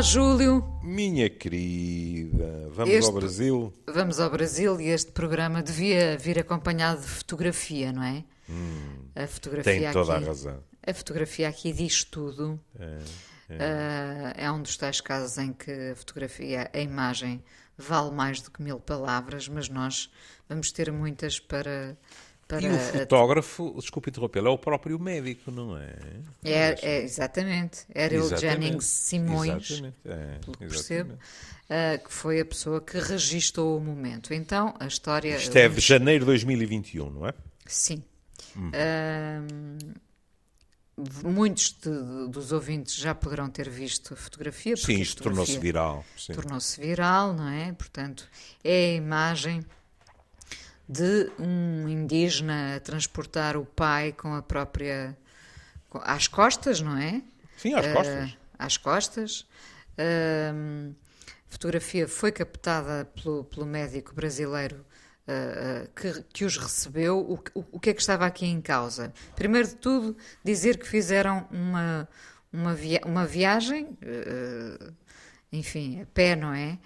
Olá, Júlio. Minha querida, vamos Este- ao Brasil? Vamos ao Brasil e este programa devia vir acompanhado de fotografia, não é? a fotografia Tem toda aqui, a razão. A fotografia aqui diz tudo. Ah, é um dos tais casos em que a fotografia, a imagem, vale mais do que mil palavras, mas nós vamos ter muitas para. Para E o fotógrafo, desculpe interrompê-lo, é o próprio médico, não é? é, é, exatamente. Era o. Jennings Simões. Exatamente, é, pelo que percebo, ah, que foi a pessoa que registou o momento. Então, a história. Isto é de janeiro de 2021, não é? Sim. Hum. Ahm, muitos de- dos ouvintes já poderão ter visto a fotografia. Sim, a isto tornou-se viral. Tornou-se viral, não é? Portanto, é a imagem de um indígena transportar o pai com a própria. às costas, não é? Sim, às costas. Ah, às costas. A fotografia foi captada pelo, pelo médico brasileiro ah, que, que os recebeu. O, que- o, o que é que estava aqui em causa? Primeiro de tudo, dizer que fizeram uma, uma, via- uma viagem, enfim, a pé, não é?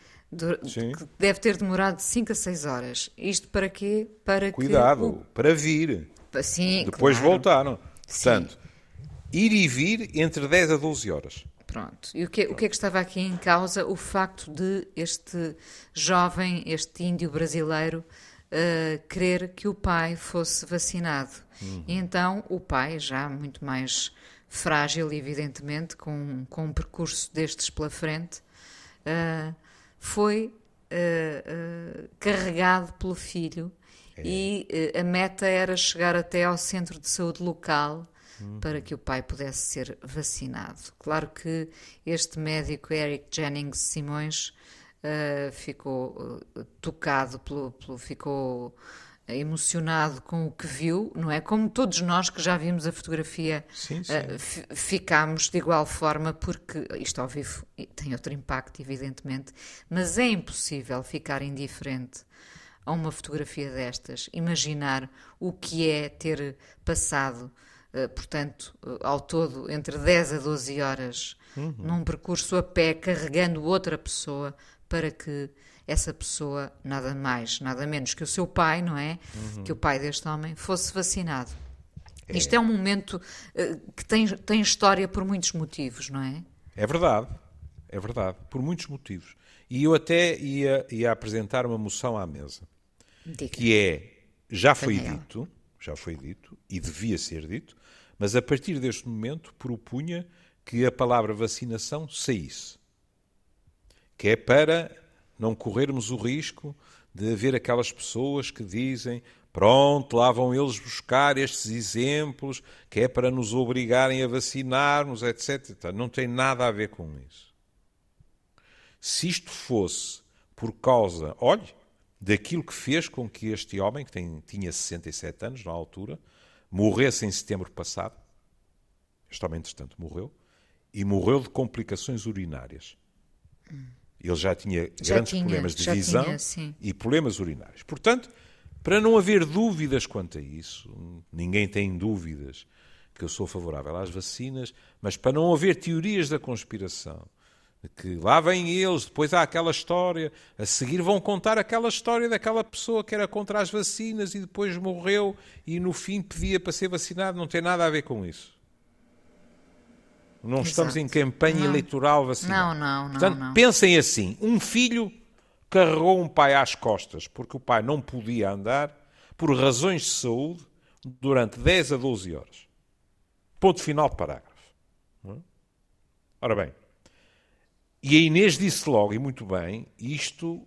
Sim. que deve ter demorado de 5 a 6 horas. Isto para quê? Para Cuidado, para vir. que. Sim, Depois claro. voltaram. Sim. Portanto, ir e vir entre 10 a 12 horas. Pronto. E o que, o que é que estava aqui em causa? O facto de este jovem, este índio brasileiro, eh, querer que o pai fosse vacinado. E então o pai, já muito mais frágil, evidentemente, com, com um percurso destes pela frente, eh, foi eh, eh, carregado pelo filho e eh, a meta era chegar até ao centro de saúde local para que o pai pudesse ser vacinado. Claro que este médico, Eric Jennings Simões, ficou tocado, pelo, pelo- ficou emocionado com o que viu, não é? Como todos nós que já vimos a fotografia, Sim, sim. eh, fi- ficámos de igual forma, porque isto ao vivo tem outro impacto, evidentemente, mas é impossível ficar indiferente a uma fotografia destas, imaginar o que é ter passado, eh, portanto, eh, ao todo, entre 10 a 12 horas, num percurso a pé, carregando outra pessoa para que essa pessoa, nada mais, nada menos que o seu pai, não é? Que o pai deste homem fosse vacinado. Isto é um momento eh, que tem, tem história por muitos motivos, não é? É verdade, é verdade, por muitos motivos. E eu até ia, ia apresentar uma moção à mesa, Diga. que é, já foi Daniel. dito, já foi dito, e devia ser dito, mas a partir deste momento propunha que a palavra vacinação saísse. Que é para não corrermos o risco de haver aquelas pessoas que dizem pronto, lá vão eles buscar estes exemplos, que é para nos obrigarem a vacinarmos, etc. Então, Não tem nada a ver com isso. Se isto fosse por causa, olhe, daquilo que fez com que este homem, que tem, tinha 67 anos na altura, morresse em setembro passado, este homem, entretanto, morreu, e morreu de complicações urinárias. Ele já tinha Já grandes tinha, problemas de visão tinha, e problemas urinários. Portanto, para não haver dúvidas quanto a isso, ninguém tem dúvidas que eu sou favorável às vacinas, mas para não haver teorias da conspiração, de que lá vêm eles, depois há aquela história, a seguir vão contar aquela história daquela pessoa que era contra as vacinas e depois morreu e no fim pedia para ser vacinado, não tem nada a ver com isso. Não estamos em Exato. campanha Não. eleitoral vacinal. Não, não, não, Portanto, não. pensem assim: um filho carregou um pai às costas porque o pai não podia andar por razões de saúde durante 10 a 12 horas. Ponto final de parágrafo. É? Ora bem, e a Inês disse logo, e muito bem, isto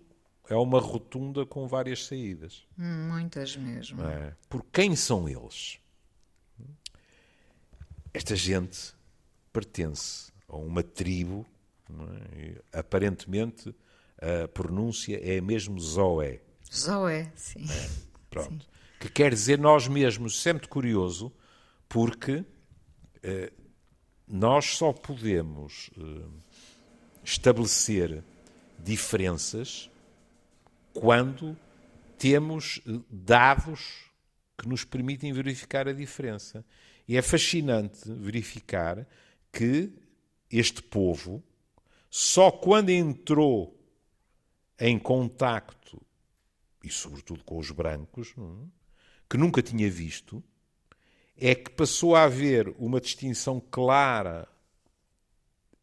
é uma rotunda com várias saídas. Muitas mesmo. é? Por quem são eles? Esta gente pertence a uma tribo, é? Aparentemente a pronúncia é mesmo Zoé. Zoé, sim. Pronto. Que quer dizer nós mesmos. É muito curioso, porque eh, nós só podemos eh, estabelecer diferenças quando temos eh, dados que nos permitem verificar a diferença. E é fascinante verificar que este povo Só quando entrou em contacto, e sobretudo com os brancos, é? que nunca tinha visto, é que passou a haver uma distinção clara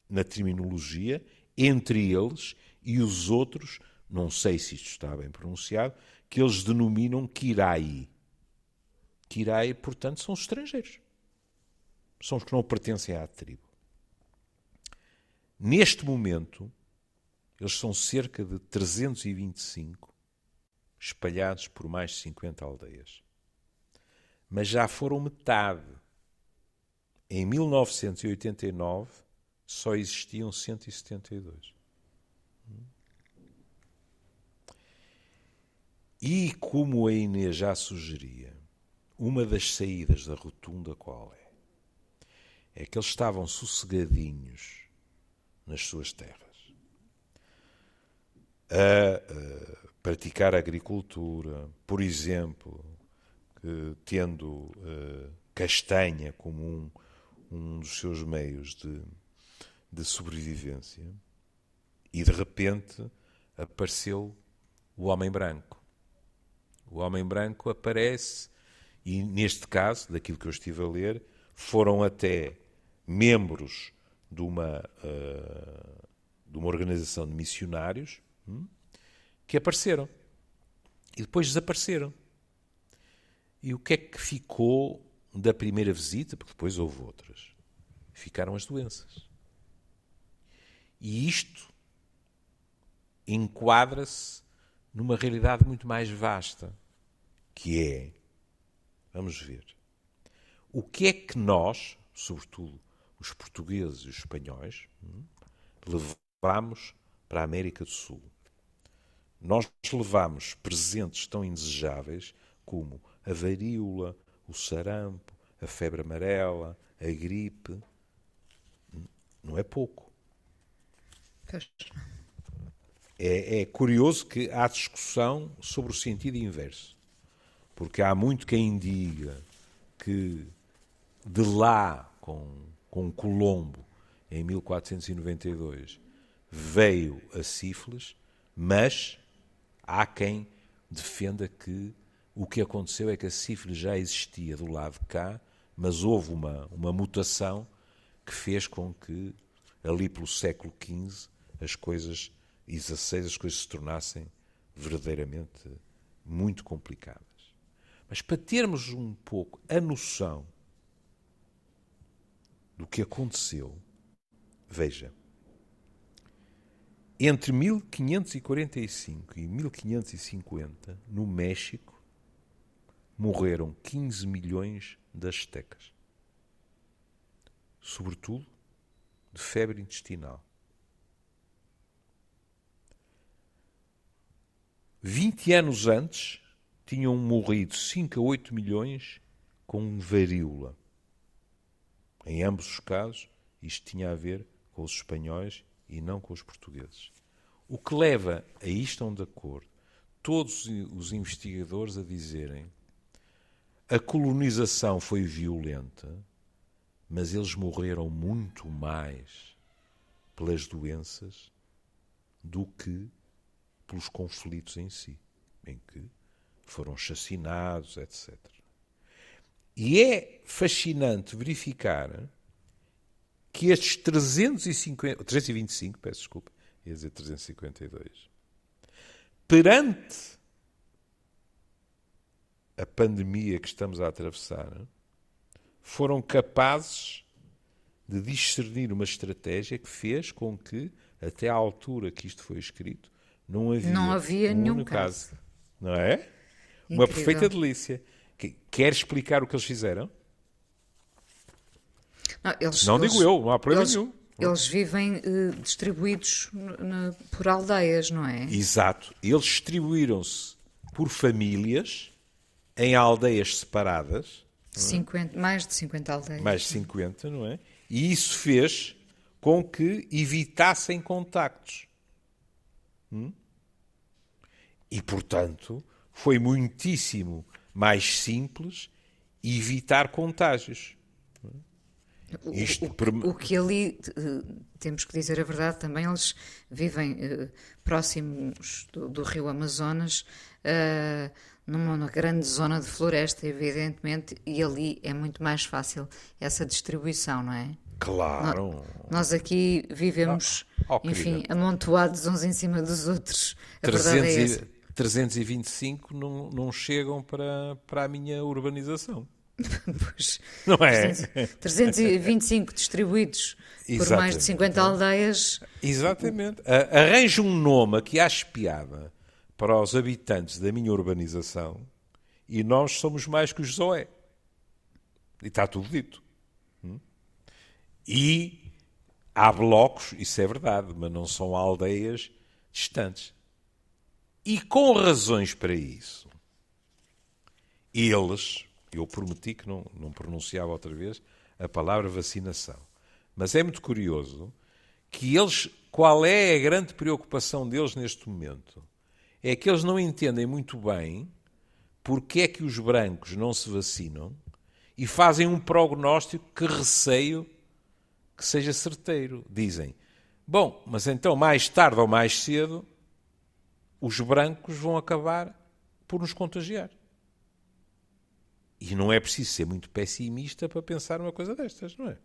na terminologia entre eles e os outros, não sei se isto está bem pronunciado, que eles denominam Kirai. Kirai, portanto, são os estrangeiros. São os que não pertencem à tribo. Neste momento, eles são cerca de 325, espalhados por mais de 50 aldeias. Mas já foram metade. Em 1989, só existiam 172. E como a Inês já sugeria, uma das saídas da rotunda qual é? É que eles estavam sossegadinhos nas suas terras a, a praticar agricultura, por exemplo, tendo uh, castanha como um, um dos seus meios de, de sobrevivência, e de repente apareceu o homem branco. O homem branco aparece, e neste caso, daquilo que eu estive a ler, foram até membros de uma, uh, de uma organização de missionários hum, que apareceram e depois desapareceram. E o que é que ficou da primeira visita? Porque depois houve outras. Ficaram as doenças. E isto enquadra-se numa realidade muito mais vasta, que é, vamos ver, o que é que nós, sobretudo os portugueses e os espanhóis, hum, levamos para a América do Sul. Nós levamos presentes tão indesejáveis como a varíola, o sarampo, a febre amarela, a gripe. Não é pouco. É, é curioso que há discussão sobre o sentido inverso. Porque há muito quem diga que de lá, com, com Colombo, em 1492, veio a sífilis, mas há quem defenda que o que aconteceu é que a sífilis já existia do lado de cá, mas houve uma, uma mutação que fez com que, ali pelo século XV, as coisas, XVI, as coisas se tornassem verdadeiramente muito complicadas. Mas para termos um pouco a noção do que aconteceu, veja, entre 1545 e 1550, no México, morreram 15 milhões de astecas. Sobretudo de febre intestinal. 20 anos antes, tinham morrido 5 a 8 milhões com varíola. Em ambos os casos, isto tinha a ver com os espanhóis e não com os portugueses. O que leva a isto estão de acordo todos os investigadores a dizerem a colonização foi violenta, mas eles morreram muito mais pelas doenças do que pelos conflitos em si, em que foram chacinados, etc. E é fascinante verificar que estes 350, 325, peço desculpa, ia dizer 352, perante a pandemia que estamos a atravessar, foram capazes de discernir uma estratégia que fez com que, até à altura que isto foi escrito, não havia, não havia um nenhum caso. caso. Não é? Incrível. Uma perfeita delícia. Quer explicar o que eles fizeram? Não, eles, não eles, digo eu, não há problema eles, nenhum. Eles vivem uh, distribuídos na, por aldeias, não é? Exato. Eles distribuíram-se por famílias em aldeias separadas. 50, é? Mais de 50 aldeias. Mais de 50, não é? E isso fez com que evitassem contactos. Hum? E, portanto, foi muitíssimo mais simples evitar contágios. Isto o, o que ali, eh, temos que dizer a verdade também, eles vivem eh, próximos do, do rio Amazonas, eh, numa, grande zona de floresta, evidentemente, e ali é muito mais fácil essa distribuição, não é? Claro. Nós aqui vivemos, Oh, oh, enfim, amontoados uns em cima dos outros. A verdade 300 é e-. 325 não, não chegam para, para a minha urbanização. Pois, Não é? 300 325 distribuídos por mais Exatamente. de 50 aldeias. Exatamente. A- Arranje um nome que ache piada para os habitantes da minha urbanização e nós somos mais que os Zoé. E está tudo dito. Hum? E há blocos, isso é verdade, mas não são aldeias distantes. E com razões para isso, eles, eu prometi que não, não pronunciava outra vez a palavra vacinação, mas é muito curioso que eles, qual é a grande preocupação deles neste momento? É que eles não entendem muito bem porque é que os brancos não se vacinam e fazem um prognóstico que receio que seja certeiro. Dizem, bom, mas então mais tarde ou mais cedo os brancos vão acabar por nos contagiar. E não é preciso ser muito pessimista para pensar uma coisa destas, não é?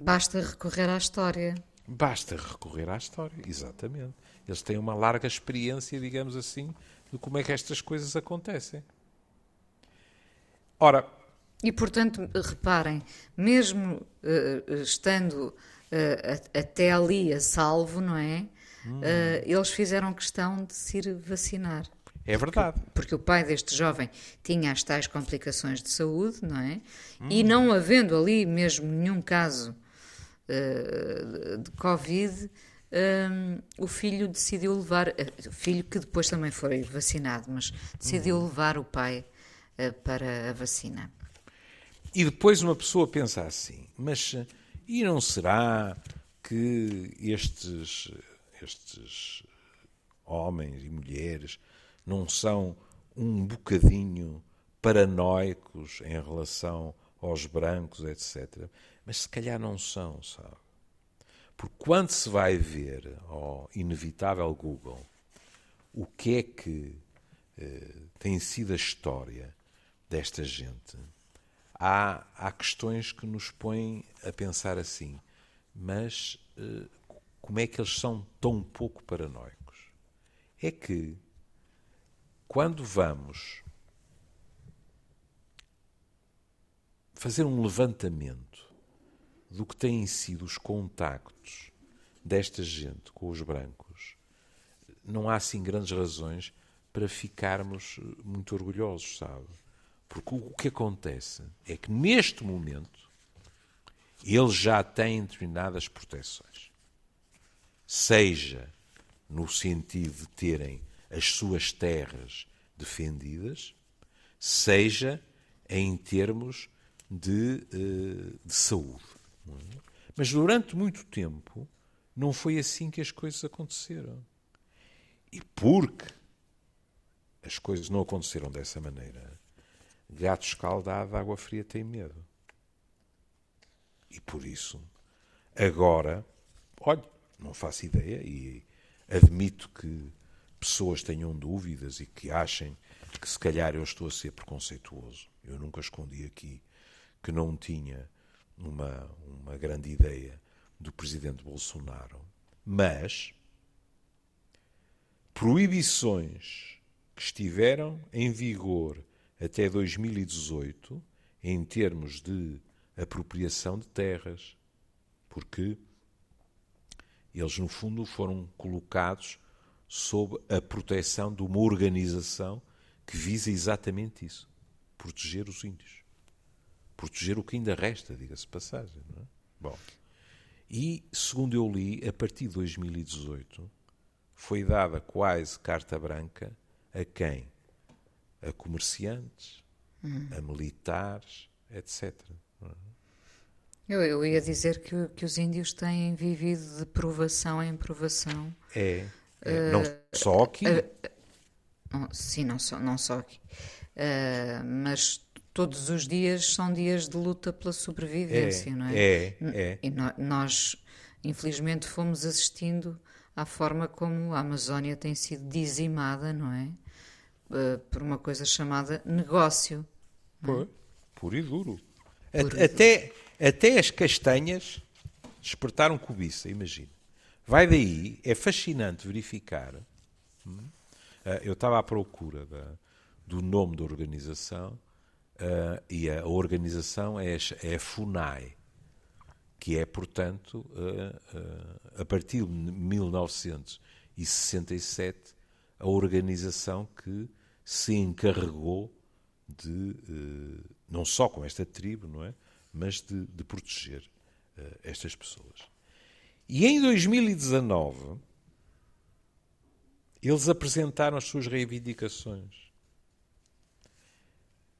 Basta recorrer à história. Basta recorrer à história, exatamente. Eles têm uma larga experiência, digamos assim, de como é que estas coisas acontecem. Ora, E, portanto, reparem, mesmo eh, estando a- até ali a salvo, não é? Eh, eles fizeram questão de se ir vacinar. é verdade. Porque o pai deste jovem tinha as tais complicações de saúde, não é? E não havendo ali mesmo nenhum caso eh, de Covid, hum, o filho decidiu levar, eh, o filho que depois também foi vacinado, mas decidiu levar o pai eh, para a vacina. E depois uma pessoa pensa assim, mas e não será que estes, estes homens e mulheres não são um bocadinho paranoicos em relação aos brancos, etc. Mas se calhar não são, sabe? Porque quando se vai ver ao inevitável Google o que é que eh, tem sido a história desta gente, há, há questões que nos põem a pensar assim, mas eh, como é que eles são tão pouco paranoicos? É que quando vamos fazer um levantamento do que têm sido os contactos desta gente com os brancos, não há assim grandes razões para ficarmos eh, muito orgulhosos, sabe? Porque o que acontece é que neste momento eles já têm determinadas proteções. Seja no sentido de terem as suas terras defendidas, seja em termos de, eh, de saúde. Mas durante muito tempo não foi assim que as coisas aconteceram. E porque as coisas não aconteceram dessa maneira, gato escaldado, água fria tem medo. E por isso, agora, olha, não faço ideia e admito que pessoas tenham dúvidas e que achem que se calhar eu estou a ser preconceituoso. Eu nunca escondi aqui que não tinha uma, uma grande ideia do presidente Bolsonaro. Mas proibições que estiveram em vigor até 2018 em termos de apropriação de terras, porque eles, no fundo, foram colocados sob a proteção de uma organização que visa exatamente isso: proteger os índios. Proteger o que ainda resta, diga-se passagem. Não é? Bom, e, segundo eu li, a partir de 2018 foi dada quase carta branca a quem? A comerciantes, a militares, etc. não é? Eu, eu ia dizer que, que os índios têm vivido de provação em provação. É, é, não só aqui, Não, sim, não só, não só aqui. Ah, mas todos os dias são dias de luta pela sobrevivência, é, não é? É, é. E no, nós, infelizmente, fomos assistindo à forma como a Amazónia tem sido dizimada, não é? Uh, por uma coisa chamada negócio. Por, puro e duro. Por até, até as castanhas despertaram cobiça, imagina. Vai daí, é fascinante verificar. Hum, uh, eu estava à procura da, do nome da organização uh, e a organização é, é a FUNAI, que é, portanto, uh, a partir de 1967, a organização que se encarregou de, não só com esta tribo, não é? Mas de, de proteger estas pessoas. E em 2019, eles apresentaram as suas reivindicações.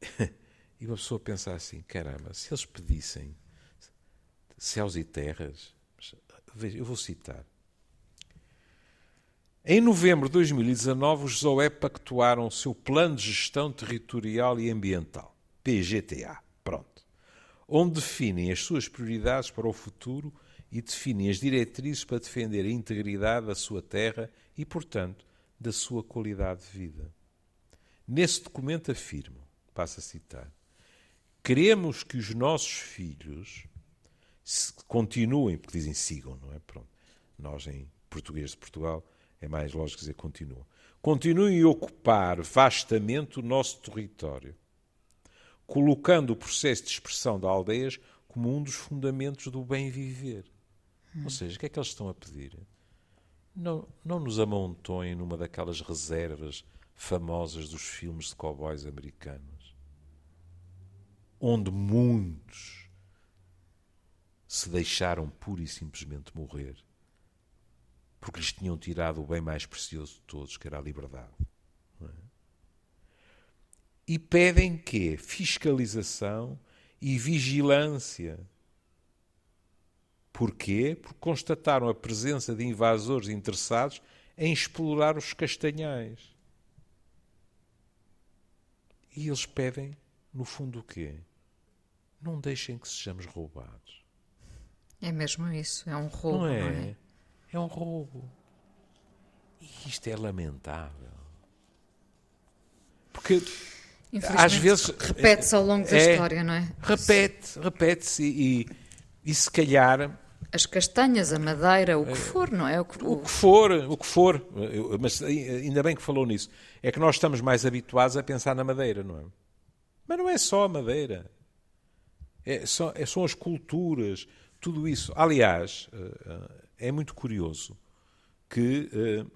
E uma pessoa pensa assim: caramba, se eles pedissem céus e terras, eu vou citar. Em novembro de 2019, os ZOE pactuaram o seu Plano de Gestão Territorial e Ambiental, PGTA, pronto, onde definem as suas prioridades para o futuro e definem as diretrizes para defender a integridade da sua terra e, portanto, da sua qualidade de vida. Nesse documento afirmam, passo a citar, Queremos que os nossos filhos continuem, porque dizem sigam, não é? Pronto. Nós, em português de Portugal, é mais lógico dizer continuam. Continuem a ocupar vastamente o nosso território, colocando o processo de expressão de aldeias como um dos fundamentos do bem viver. Hum. Ou seja, o que é que eles estão a pedir? Não, não nos amontoem numa daquelas reservas famosas dos filmes de cowboys americanos onde muitos se deixaram pura e simplesmente morrer, porque lhes tinham tirado o bem mais precioso de todos, que era a liberdade. E pedem que fiscalização e vigilância. Porquê? Porque constataram a presença de invasores interessados em explorar os castanhais. E eles pedem, no fundo, o quê? não deixem que sejamos roubados. É mesmo isso, é um roubo. Não é? Não é? é um roubo. E isto é lamentável. Porque às vezes. Repete-se ao longo da é, história, não é? Repete, repete-se e, e, e se calhar as castanhas, a madeira, o que for, não é? O que, o que for, o que for. Mas ainda bem que falou nisso. É que nós estamos mais habituados a pensar na madeira, não é? Mas não é só a madeira. É, são, é, são, as culturas, tudo isso. Aliás, eh, é muito curioso que eh,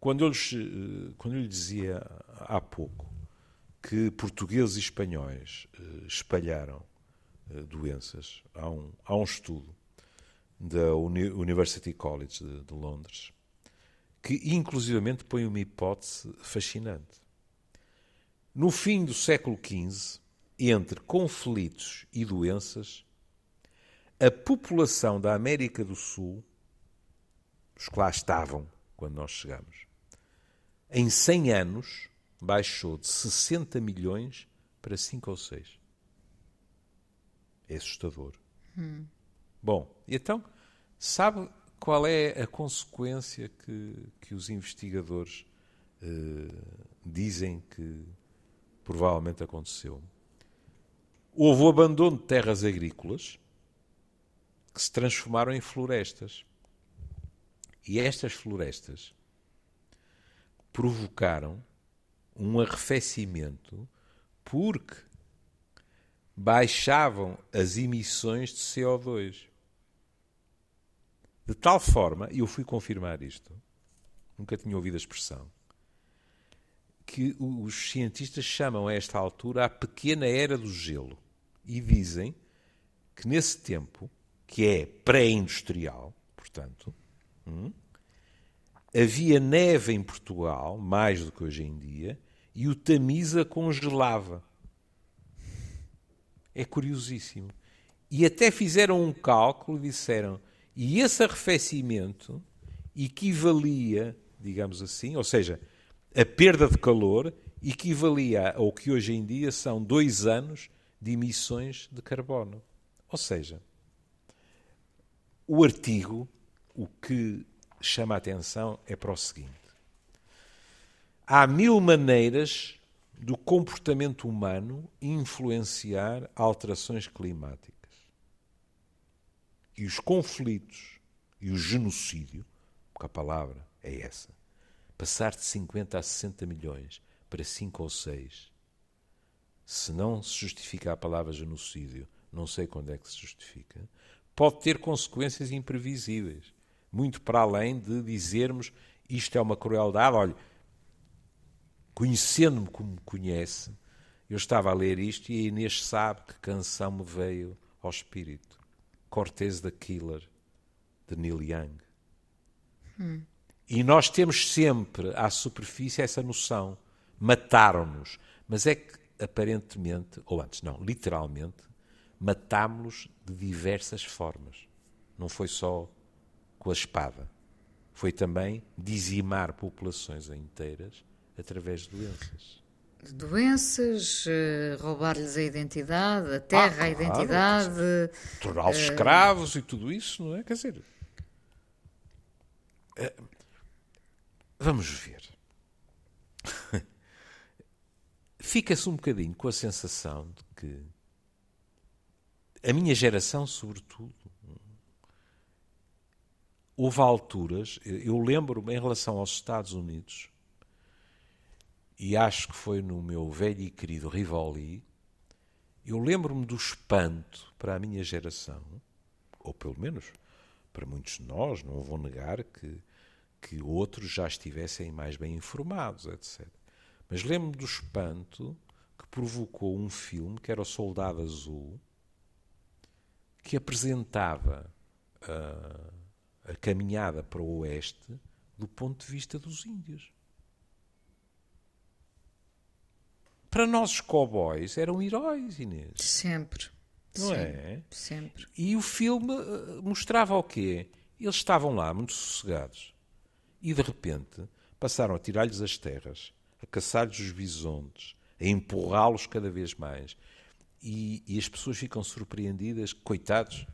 quando eu, lhes, eh, quando eu lhe dizia há pouco que portugueses e espanhóis espalharam doenças, há um, há um estudo da University College de, de Londres que inclusivamente põe uma hipótese fascinante. No fim do século XV, entre conflitos e doenças, a população da América do Sul, os que lá estavam quando nós chegamos, em 100 anos baixou de 60 milhões para 5 ou 6. É assustador. Hum. Bom, então, sabe qual é a consequência que, que os investigadores uh, dizem que provavelmente aconteceu? houve o abandono de terras agrícolas que se transformaram em florestas. E estas florestas provocaram um arrefecimento porque baixavam as emissões de CO2. De tal forma, e eu fui confirmar isto, nunca tinha ouvido a expressão, que os cientistas chamam a esta altura a pequena era do gelo e dizem que nesse tempo, que é pré-industrial, portanto, hum, havia neve em Portugal, mais do que hoje em dia, e o Tamisa congelava. É curiosíssimo. E até fizeram um cálculo e disseram, e esse arrefecimento equivalia, digamos assim, ou seja, a perda de calor equivalia ao que hoje em dia são dois anos de emissões de carbono. Ou seja, o artigo, o que chama a atenção é para o seguinte: há mil maneiras do comportamento humano influenciar alterações climáticas. E os conflitos e o genocídio, porque a palavra é essa, passar de 50 a 60 milhões para 5 ou 6, se não se justifica a palavra genocídio, não sei quando é que se justifica, pode ter consequências imprevisíveis. Muito para além de dizermos isto é uma crueldade. Olha, conhecendo-me como me conhece, eu estava a ler isto e a Inês sabe que canção me veio ao espírito. Cortez the Killer, de Neil Young. Hum. E nós temos sempre à superfície essa noção. Mataram-nos. Mas é que, aparentemente, ou antes, não, literalmente, matámos-los de diversas formas. Não foi só com a espada. Foi também dizimar populações inteiras através de doenças. De doenças, uh, roubar-lhes a identidade, a terra, ah, claro, a identidade. Torná-los uh... escravos e tudo isso, não é? Quer dizer. Uh, vamos ver. Fica-se um bocadinho com a sensação de que a minha geração, sobretudo, houve alturas, eu lembro-me em relação aos Estados Unidos, e acho que foi no meu velho e querido Rivoli, eu lembro-me do espanto para a minha geração, ou pelo menos para muitos de nós, não vou negar que, que outros já estivessem mais bem informados, etc. Mas lembro-me do espanto que provocou um filme que era O Soldado Azul, que apresentava uh, a caminhada para o oeste do ponto de vista dos índios. Para nós os cowboys eram heróis, Inês. Sempre. Não é? Sempre. E o filme eh, mostrava o quê? Eles estavam lá muito sossegados e de repente passaram a tirar-lhes as terras, a caçar-lhes os bisontes, a empurrá-los cada vez mais. E, e, as pessoas ficam surpreendidas, coitados,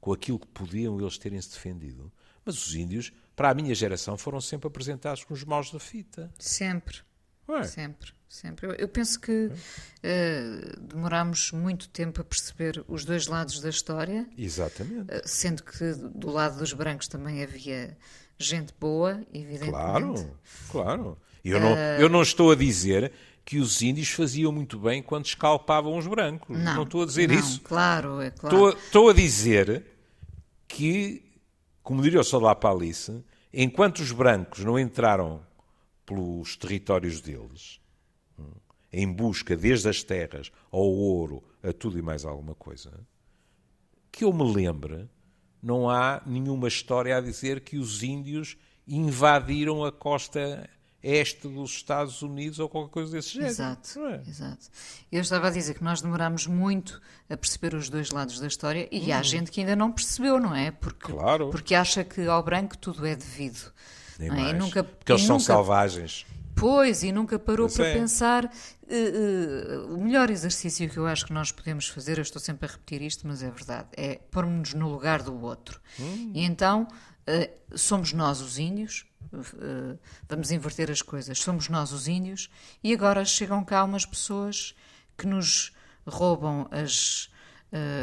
com aquilo que podiam eles terem se defendido. Mas os índios, para a minha geração, foram sempre apresentados com os maus da fita. Sempre. Ué. Sempre. Sempre. Eu, eu penso que uh, demorámos muito tempo a perceber os dois lados da história. Exatamente. Uh, sendo que do lado dos brancos também havia gente boa, evidentemente. Claro, claro. Eu, uh, não, eu não estou a dizer que os índios faziam muito bem quando escalpavam os brancos. Não, não estou a dizer não, isso. Claro, é claro. Estou, estou a dizer que, como diria o Soldado Palice, enquanto os brancos não entraram pelos territórios deles, em busca desde as terras ao ouro, a tudo e mais alguma coisa, que eu me lembre, não há nenhuma história a dizer que os índios invadiram a costa este dos Estados Unidos ou qualquer coisa desse género. Exato, é? exato. Eu estava a dizer que nós demoramos muito a perceber os dois lados da história e hum. há gente que ainda não percebeu, não é? Porque, claro. porque acha que ao branco tudo é devido. Nem é? nunca, porque eles são selvagens. Pois, e nunca parou para pensar. Uh, uh, o melhor exercício que eu acho que nós podemos fazer, eu estou sempre a repetir isto, mas é verdade, é pôr-nos no lugar do outro. Hum. E então, uh, somos nós os índios, vamos inverter as coisas, somos nós os índios, e agora chegam cá umas pessoas que nos roubam as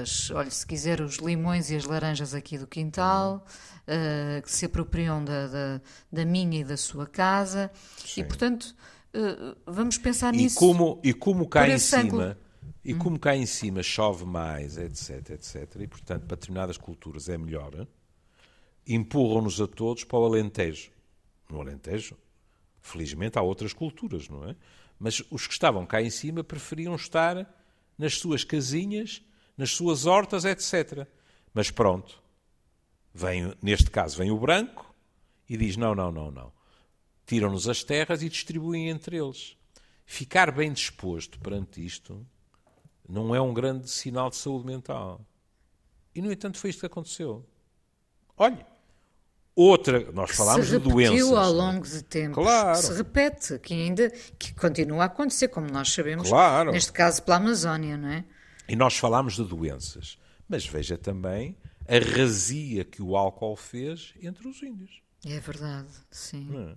as, olha, se quiser, os limões e as laranjas aqui do quintal, uh, que se apropriam da, da, da, minha e da sua casa. Sim. E, portanto, uh, vamos pensar e nisso. Como, e como cá em cima. E como cá em cima chove mais, etc, etc, e portanto para determinadas culturas é melhor, empurram-nos a todos para o Alentejo. No Alentejo, felizmente há outras culturas, não é? Mas os que estavam cá em cima preferiam estar nas suas casinhas nas suas hortas, etc. Mas pronto, vem, neste caso vem o branco e diz: não, não, não, não. Tiram-nos as terras e distribuem entre eles. Ficar bem disposto perante isto não é um grande sinal de saúde mental. E, no entanto, foi isto que aconteceu. Olhe, Outra, nós falámos se de doenças. ao longo de tempo. Claro. Se repete, que ainda que continua a acontecer, como nós sabemos, Claro. neste caso pela Amazónia, não é? E nós falámos de doenças. Mas veja também a razia que o álcool fez entre os índios. É verdade, sim. É?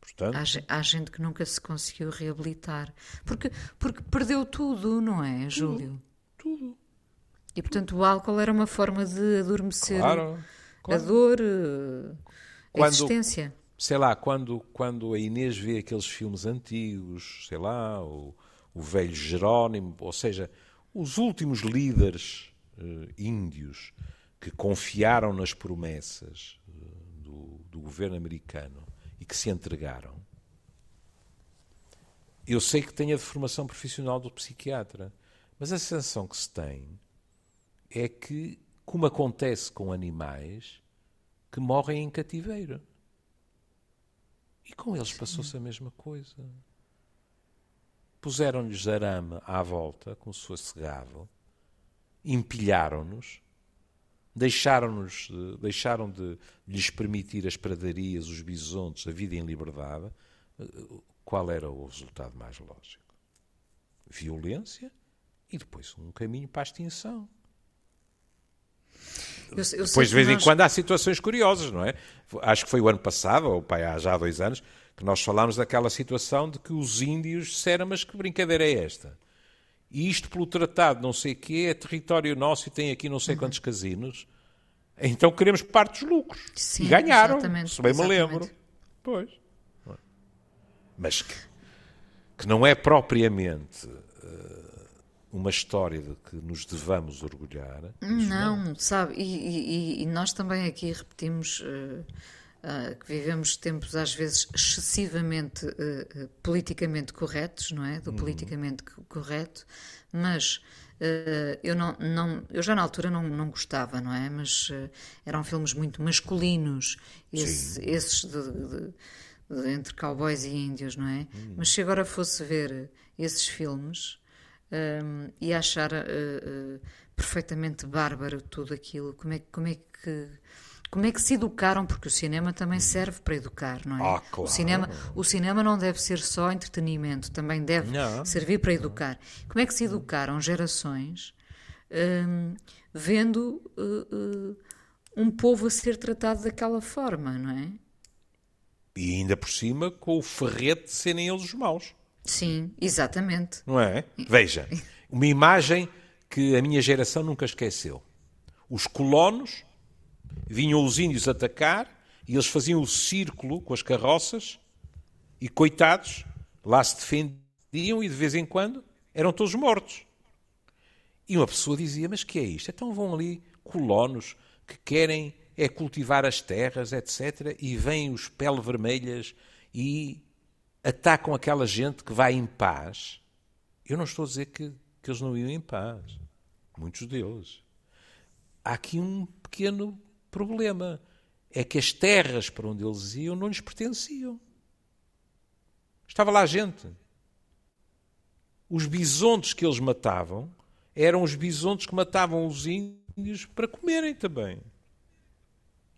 Portanto, Há, há gente que nunca se conseguiu reabilitar. Porque, porque perdeu tudo, não é, Júlio? tudo. E portanto o álcool era uma forma de adormecer Claro. a claro. dor, eh, a Quando- existência. sei lá, quando, quando a Inês vê aqueles filmes antigos, sei lá, o, o velho Jerónimo, ou seja, os últimos líderes eh, índios que confiaram nas promessas eh, do, do governo americano e que se entregaram, eu sei que tenho a formação profissional do psiquiatra, mas a sensação que se tem é que, como acontece com animais que morrem em cativeiro. E com eles passou-se a mesma coisa. Puseram-lhes arame à volta, como se fosse gado, empilharam-nos, deixaram-nos, deixaram de lhes permitir as pradarias, os bisontes, a vida em liberdade. Qual era o resultado mais lógico? Violência e depois um caminho para a extinção. Eu, eu Depois, de vez em nós- quando, há situações curiosas, não é? Acho que foi o ano passado, ou pai, há já dois anos, que nós falámos daquela situação de que os índios disseram, mas que brincadeira é esta? E isto pelo tratado não sei quê, é território nosso e tem aqui não sei Uhum. quantos casinos. Então queremos parte dos lucros. Sim, e ganharam, se bem me lembro. Pois. Mas que, que não é propriamente eh, uma história de que nos devamos orgulhar. Não, sabe, e, e- e nós também aqui repetimos eh, ah, que vivemos tempos às vezes excessivamente eh, politicamente corretos, não é? Do politicamente co- correto, mas eh, eu, não, não, eu já na altura não, não gostava, não é? Mas eram filmes muito masculinos, esse- esses de, de- de- entre cowboys e índios, não é? Mas se agora fosse ver esses filmes hum, e achar uh, uh, perfeitamente bárbaro tudo aquilo. Como é, como é que como é que se educaram? Porque o cinema também serve para educar, não é? Ah, claro. o, cinema, o cinema não deve ser só entretenimento, também deve Não. servir para educar. Como é que se educaram gerações hum, vendo uh, uh, um povo a ser tratado daquela forma, não é? E ainda por cima com o ferrete de serem eles os maus. Sim, exatamente. Não é? Veja, uma imagem que a minha geração nunca esqueceu. Os colonos vinham os índios atacar e eles faziam o círculo com as carroças e, coitados, lá se defendiam e de vez em quando eram todos mortos. E uma pessoa dizia: Mas que é isto? Então vão ali colonos que querem é cultivar as terras, etc. E vêm os pele vermelhas e atacam aquela gente que vai em paz. Eu não estou a dizer que, que eles não iam em paz. Muitos deles. Há aqui um pequeno problema. É que as terras para onde eles iam não lhes pertenciam. Estava lá gente. Os bisontes que eles matavam eram os bisontes que matavam os índios para comerem também.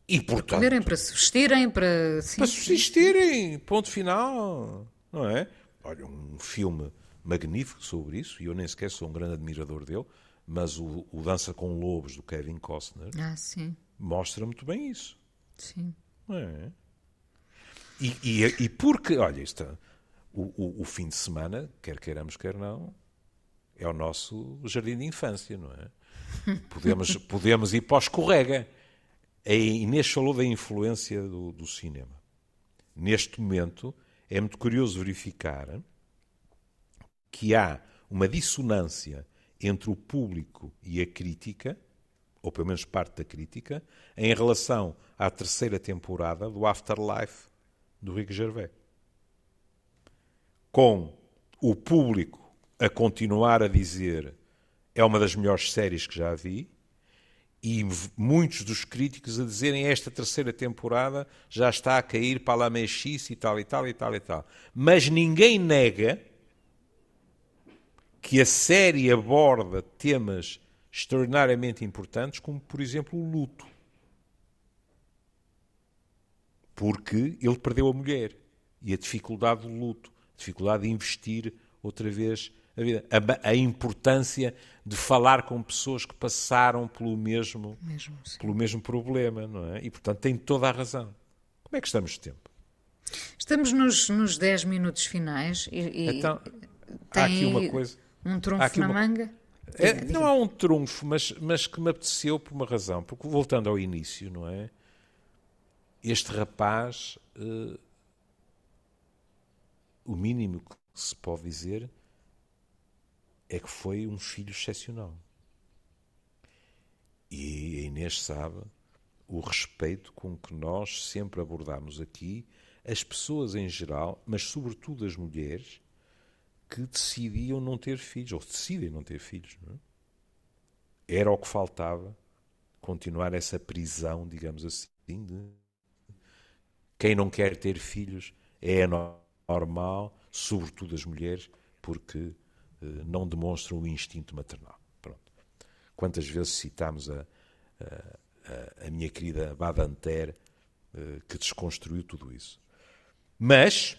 E, portanto, Comerem para se vestirem, para. sim, para subsistirem, ponto final, não é? Olha, um filme magnífico sobre isso, e eu nem sequer sou um grande admirador dele, mas o, o Dança com Lobos, do Kevin Costner, Ah, sim, mostra muito bem isso. sim. é? E, e, e porque, olha, isto, o, o, o fim de semana, quer queiramos, quer não, é o nosso jardim de infância, não é? Podemos, podemos ir para o escorrega. A Inês falou da influência do, do cinema. Neste momento, é muito curioso verificar que há uma dissonância entre o público e a crítica, ou pelo menos parte da crítica, em relação à terceira temporada do Afterlife do Rick Gervais. Com o público a continuar a dizer é uma das melhores séries que já vi, e muitos dos críticos a dizerem esta terceira temporada já está a cair para a mexice e tal e tal e tal e tal. Mas ninguém nega que a série aborda temas extraordinariamente importantes, como por exemplo o luto. porque ele perdeu a mulher e a dificuldade do luto, a dificuldade de investir outra vez a vida, a, a importância de falar com pessoas que passaram pelo mesmo, mesmo pelo mesmo problema, não é? E portanto tem toda a razão. Como é que estamos de tempo? Estamos nos, nos 10 minutos finais e, e então, há aqui uma coisa. Um trunfo na manga? É, não há um trunfo, mas, mas que me apeteceu por uma razão. Porque voltando ao início, não é? Este rapaz, uh, o mínimo que se pode dizer é que foi um filho excepcional. E a Inês sabe o respeito com que nós sempre abordamos aqui as pessoas em geral, mas sobretudo as mulheres, que decidiam não ter filhos, ou decidem não ter filhos. Não é? Era o que faltava, continuar essa prisão, digamos assim, de quem não quer ter filhos é normal, sobretudo as mulheres, porque eh, não demonstram o instinto maternal. Pronto. Quantas vezes citamos a, a, a minha querida Badanter, eh, que desconstruiu tudo isso. Mas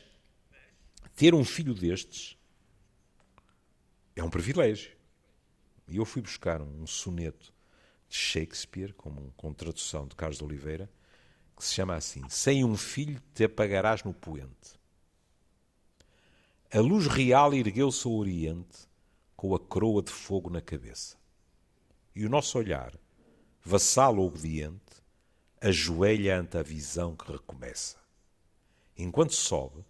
ter um filho destes é um privilégio. E eu fui buscar um soneto de Shakespeare, com, com tradução de Carlos de Oliveira, que se chama assim: Sem um filho te apagarás no poente. A luz real ergueu-se ao oriente, com a coroa de fogo na cabeça. E o nosso olhar, vassalo obediente, ajoelha ante a visão que recomeça. Enquanto sobe,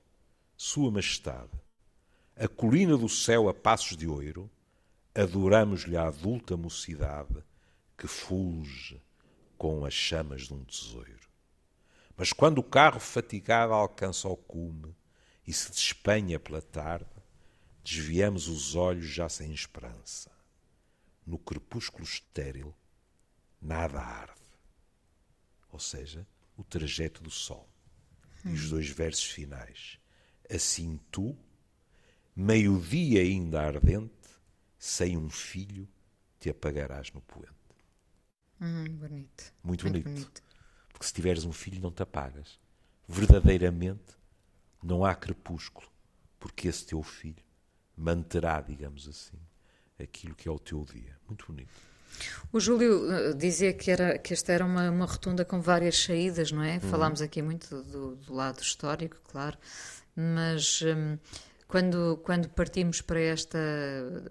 Sua Majestade, a colina do céu a passos de oiro, adoramos-lhe a adulta mocidade que fulge com as chamas de um tesouro. Mas quando o carro fatigado alcança o cume e se despenha pela tarde, desviamos os olhos já sem esperança. No crepúsculo estéril, nada arde. Ou seja, o trajeto do sol. E os dois versos finais. Assim tu, meio-dia ainda ardente, sem um filho, te apagarás no poente. Hum, bonito. Muito, Muito bonito. bonito. Porque se tiveres um filho, não te apagas. Verdadeiramente, não há crepúsculo, porque esse teu filho manterá, digamos assim, aquilo que é o teu dia. Muito bonito. O Júlio eh, dizia que, era, que esta era uma, uma rotunda com várias saídas, não é? Uhum. Falámos aqui muito do, do, lado histórico, claro, mas hum, quando, quando partimos para esta.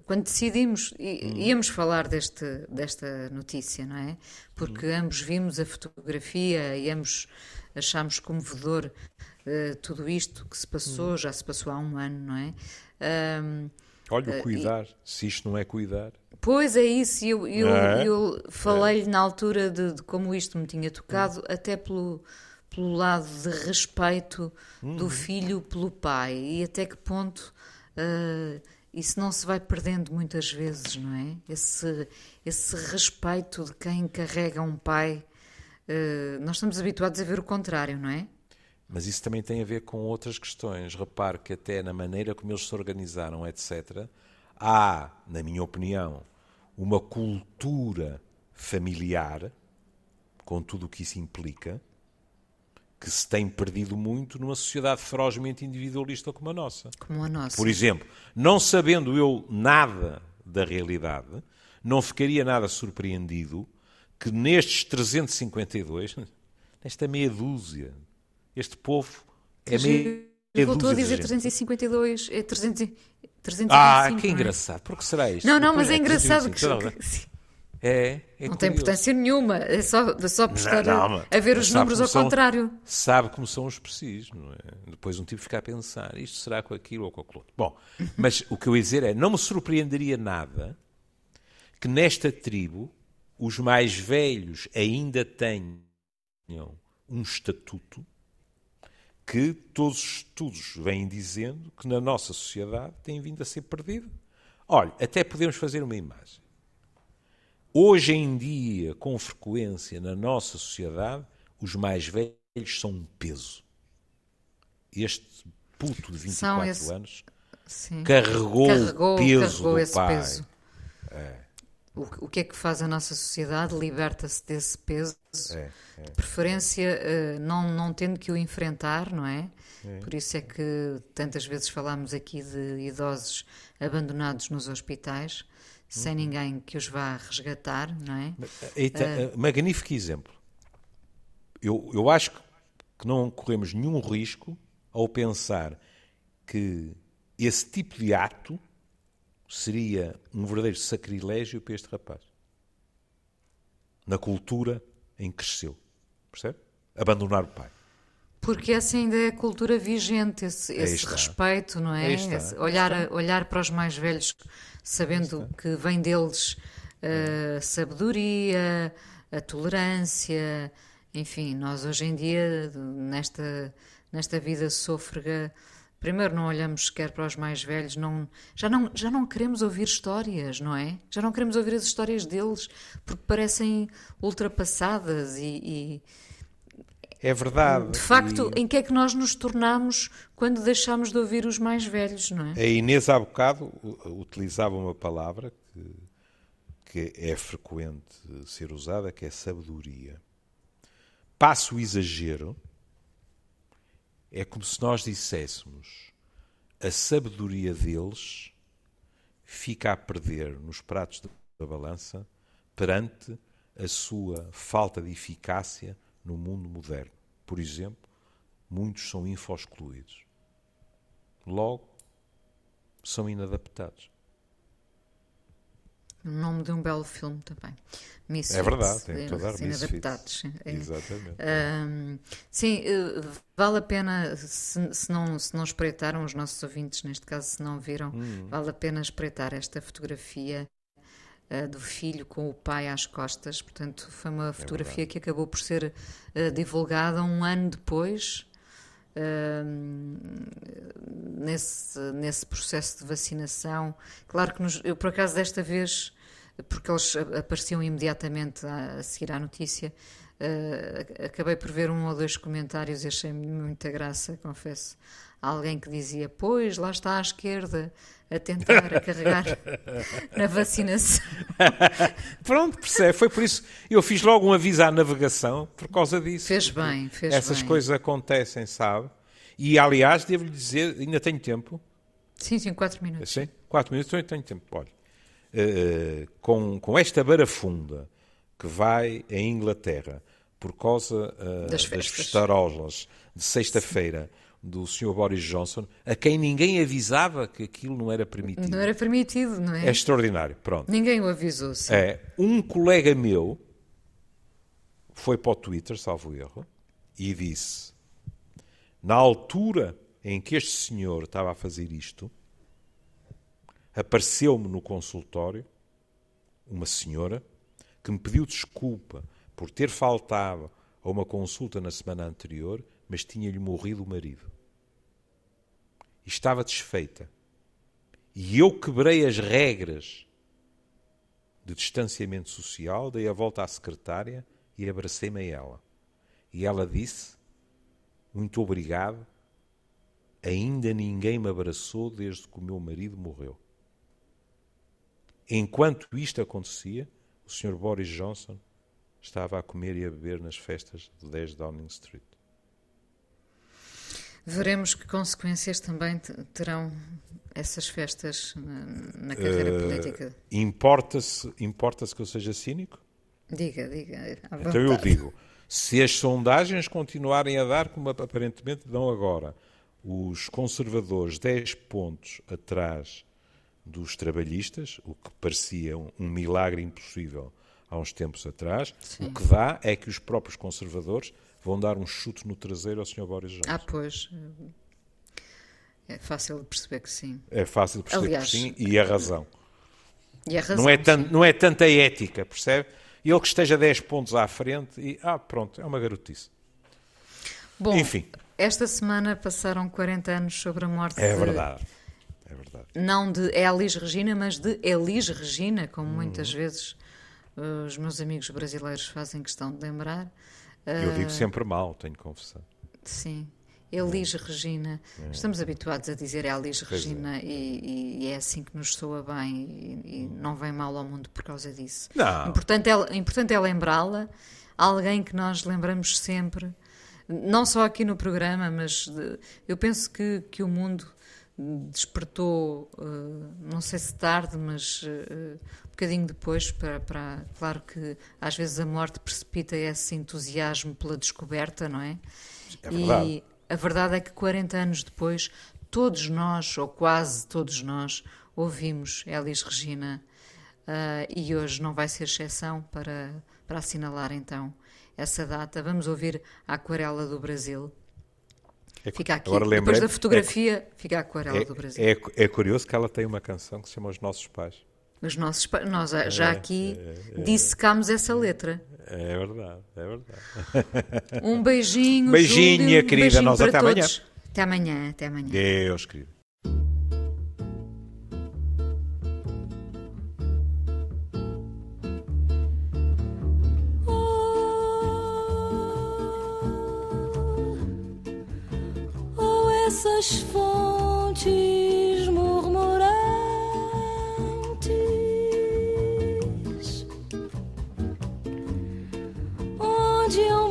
Quando decidimos, uhum. íamos falar deste, desta notícia, não é? Porque uhum. ambos vimos a fotografia e ambos achámos comovedor uh, tudo isto que se passou, uhum. já se passou há um ano, não é? Um, Olha, o cuidar, e, se isto não é cuidar. Pois é isso, eu, eu, é? eu falei-lhe é. na altura de, de, como isto me tinha tocado, até pelo pelo lado de respeito uhum. do filho pelo pai e até que ponto uh, isso não se vai perdendo muitas vezes, não é? Esse, esse respeito de quem carrega um pai. Uh, nós estamos habituados a ver o contrário, não é? Mas isso também tem a ver com outras questões. Repare que até na maneira como eles se organizaram, etc., há, na minha opinião, uma cultura familiar, com tudo o que isso implica, que se tem perdido muito numa sociedade ferozmente individualista como a nossa. Como a nossa. Por exemplo, não sabendo eu nada da realidade, não ficaria nada surpreendido que nestes 352, nesta meia dúzia, este povo é meia, meia Voltou a dizer 352, é 300, 325. Ah, que é? engraçado. Por que será isto? Não, não, mas é, é engraçado que... É, é não tem importância nenhuma, é só, é só buscar não, não, a ver os números ao são, contrário. Sabe como são os precisos, não é? Depois um tipo fica a pensar, isto será com aquilo ou com aquilo outro. Bom, mas o que eu ia dizer é, não me surpreenderia nada que nesta tribo os mais velhos ainda tenham um estatuto que todos os estudos vêm dizendo que na nossa sociedade tem vindo a ser perdido. Olha, até podemos fazer uma imagem. Hoje em dia, com frequência, na nossa sociedade, os mais velhos são um peso. Este puto de 24 esse... anos carregou, carregou, o peso carregou do pai. Peso. É. o, o que é que faz a nossa sociedade? Liberta-se desse peso, É, é. de preferência eh, não, não tendo que o enfrentar, não é? É. Por isso é que tantas vezes falámos aqui de idosos abandonados nos hospitais, sem Uhum. ninguém que os vá resgatar, não é? Eita, eh, magnífico exemplo. Eu, eu acho que não corremos nenhum risco ao pensar que esse tipo de ato seria um verdadeiro sacrilégio para este rapaz. Na cultura em que cresceu. Percebe? Abandonar o pai. Porque essa ainda é a cultura vigente, esse, esse respeito, não é? Esse olhar, olhar para os mais velhos, sabendo que vem deles a sabedoria, a tolerância, enfim, nós hoje em dia, nesta, nesta vida sôfrega, primeiro não olhamos sequer para os mais velhos, não, já, não, já não queremos ouvir histórias, não é? Já não queremos ouvir as histórias deles, porque parecem ultrapassadas e- e É verdade. de facto, E em que é que nós nos tornamos quando deixamos de ouvir os mais velhos, não é? a Inês há bocado utilizava uma palavra que, que é frequente ser usada, que é sabedoria. Passo o exagero, é como se nós disséssemos a sabedoria deles fica a perder nos pratos da balança perante a sua falta de eficácia no mundo moderno. Por exemplo, muitos são info-excluídos. Logo, são inadaptados. O nome de um belo filme também. Misfits, É verdade, tem toda a Inadaptados. É. Exatamente. Ahm, sim, eh, vale a pena, se, se não, se não espreitaram, os nossos ouvintes, neste caso, se não viram, Hum. vale a pena espreitar esta fotografia do filho com o pai às costas. Portanto, foi É uma fotografia que acabou por ser eh, divulgada um ano depois. ahm, nesse, nesse processo de vacinação. Claro que nos- eu, por acaso, desta vez, porque eles apareciam imediatamente a, a seguir à notícia, eh, acabei por ver um ou dois comentários e achei muita graça, confesso. Alguém que dizia: Pois, lá está à esquerda a tentar a carregar na vacinação. Pronto, percebe? Foi por isso. Eu fiz logo um aviso à navegação por causa disso. Fez bem, fez Essas bem. coisas acontecem, sabe? E, aliás, devo-lhe dizer, ainda tenho tempo. Sim, sim, quatro minutos. Sim, quatro minutos, eu tenho tempo. Olha, eh, com, com esta barafunda que vai em Inglaterra por causa eh, Das das, festarolas de sexta-feira do Sr. Boris Johnson, a quem ninguém avisava que aquilo não era permitido. Não era permitido, não é? É extraordinário. Pronto. Ninguém o avisou, sim. É, um colega meu foi para o Twitter, salvo erro, e disse: na altura em que este senhor estava a fazer isto, apareceu-me no consultório uma senhora que me pediu desculpa por ter faltado a uma consulta na semana anterior, mas tinha-lhe morrido o marido. E estava desfeita. E eu quebrei as regras de distanciamento social, dei a volta à secretária e abracei-me a ela. E ela disse: Muito obrigado, ainda ninguém me abraçou desde que o meu marido morreu. Enquanto isto acontecia, o Sr. Boris Johnson estava a comer e a beber nas festas de 10 Downing Street. Veremos que consequências também te- terão essas festas na, na carreira Eh, política. Importa-se importa que eu seja cínico? Diga, diga. Então eu digo, se as sondagens continuarem a dar como aparentemente dão agora, os conservadores 10 pontos atrás dos trabalhistas, o que parecia um, um milagre impossível há uns tempos atrás, o que dá é que os próprios conservadores vão dar um chute no traseiro ao Sr. Boris Johnson. Ah, pois. É fácil de perceber que sim. É fácil de perceber Aliás- que sim, e a razão. E a razão. Não é, tan- não é tanta ética, percebe? Ele que esteja 10 pontos à frente e, ah, pronto, é uma garotice. Bom, Enfim. esta semana passaram 40 anos sobre a morte É de, verdade. É verdade. não de Elis Regina, mas de Elis Regina, Uhum. como muitas vezes uh, os meus amigos brasileiros fazem questão de lembrar. Eu digo sempre mal, tenho que confessar. Sim. Elis Regina. Estamos habituados a dizer Elis Regina e, e é assim que nos soa bem e, e não vem mal ao mundo por causa disso. Não. Importante é, importante é lembrá-la, alguém que nós lembramos sempre, não só aqui no programa, mas de- eu penso que, que o mundo despertou, eh, não sei se tarde, mas eh, um bocadinho depois, para, para- claro que às vezes a morte precipita esse entusiasmo pela descoberta, não é? É verdade. E a verdade é que 40 anos depois, todos nós, ou quase todos nós, ouvimos Elis Regina ah, e hoje não vai ser exceção para, para assinalar então essa data. Vamos ouvir a Aquarela do Brasil. É- Fica aqui. Agora Depois lembrei- da fotografia, fica a Aquarela é, do Brasil. é, é curioso que ela tem uma canção que se chama Os Nossos Pais. Os nossos, pa- nós É, já aqui dissecámos essa letra. É verdade, é verdade. Um beijinho, Beijinho, Júlio, um querida. beijinho Nós até amanhã. todos. Até amanhã, até amanhã. Deus, querido. Essas fontes murmurantes, onde eu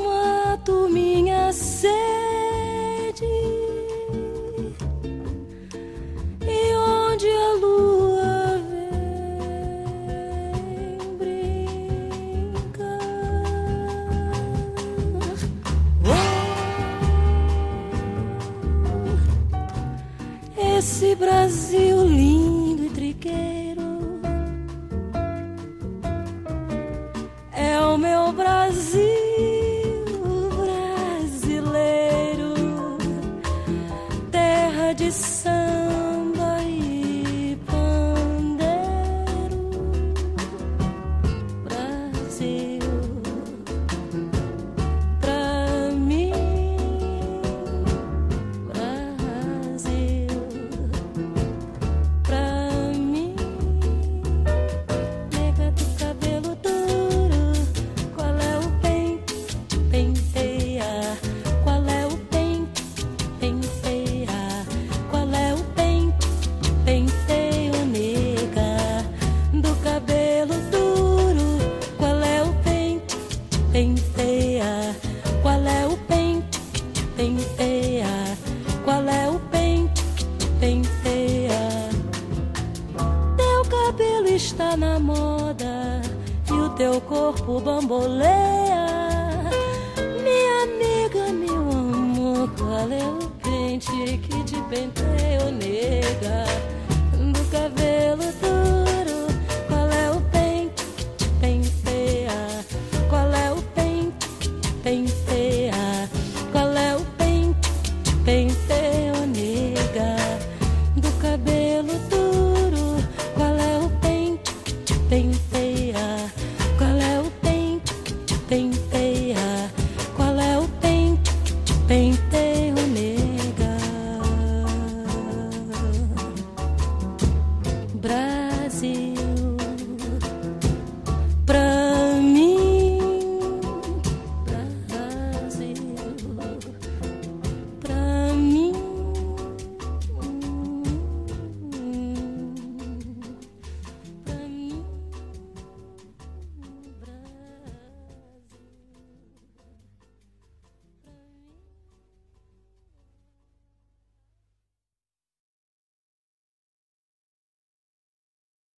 penteia? Qual é o pente que penteia? Teu cabelo está na moda e o teu corpo bamboleia. Minha nega, meu amor, qual é o pente que te penteia, nega? Do cabelo duro,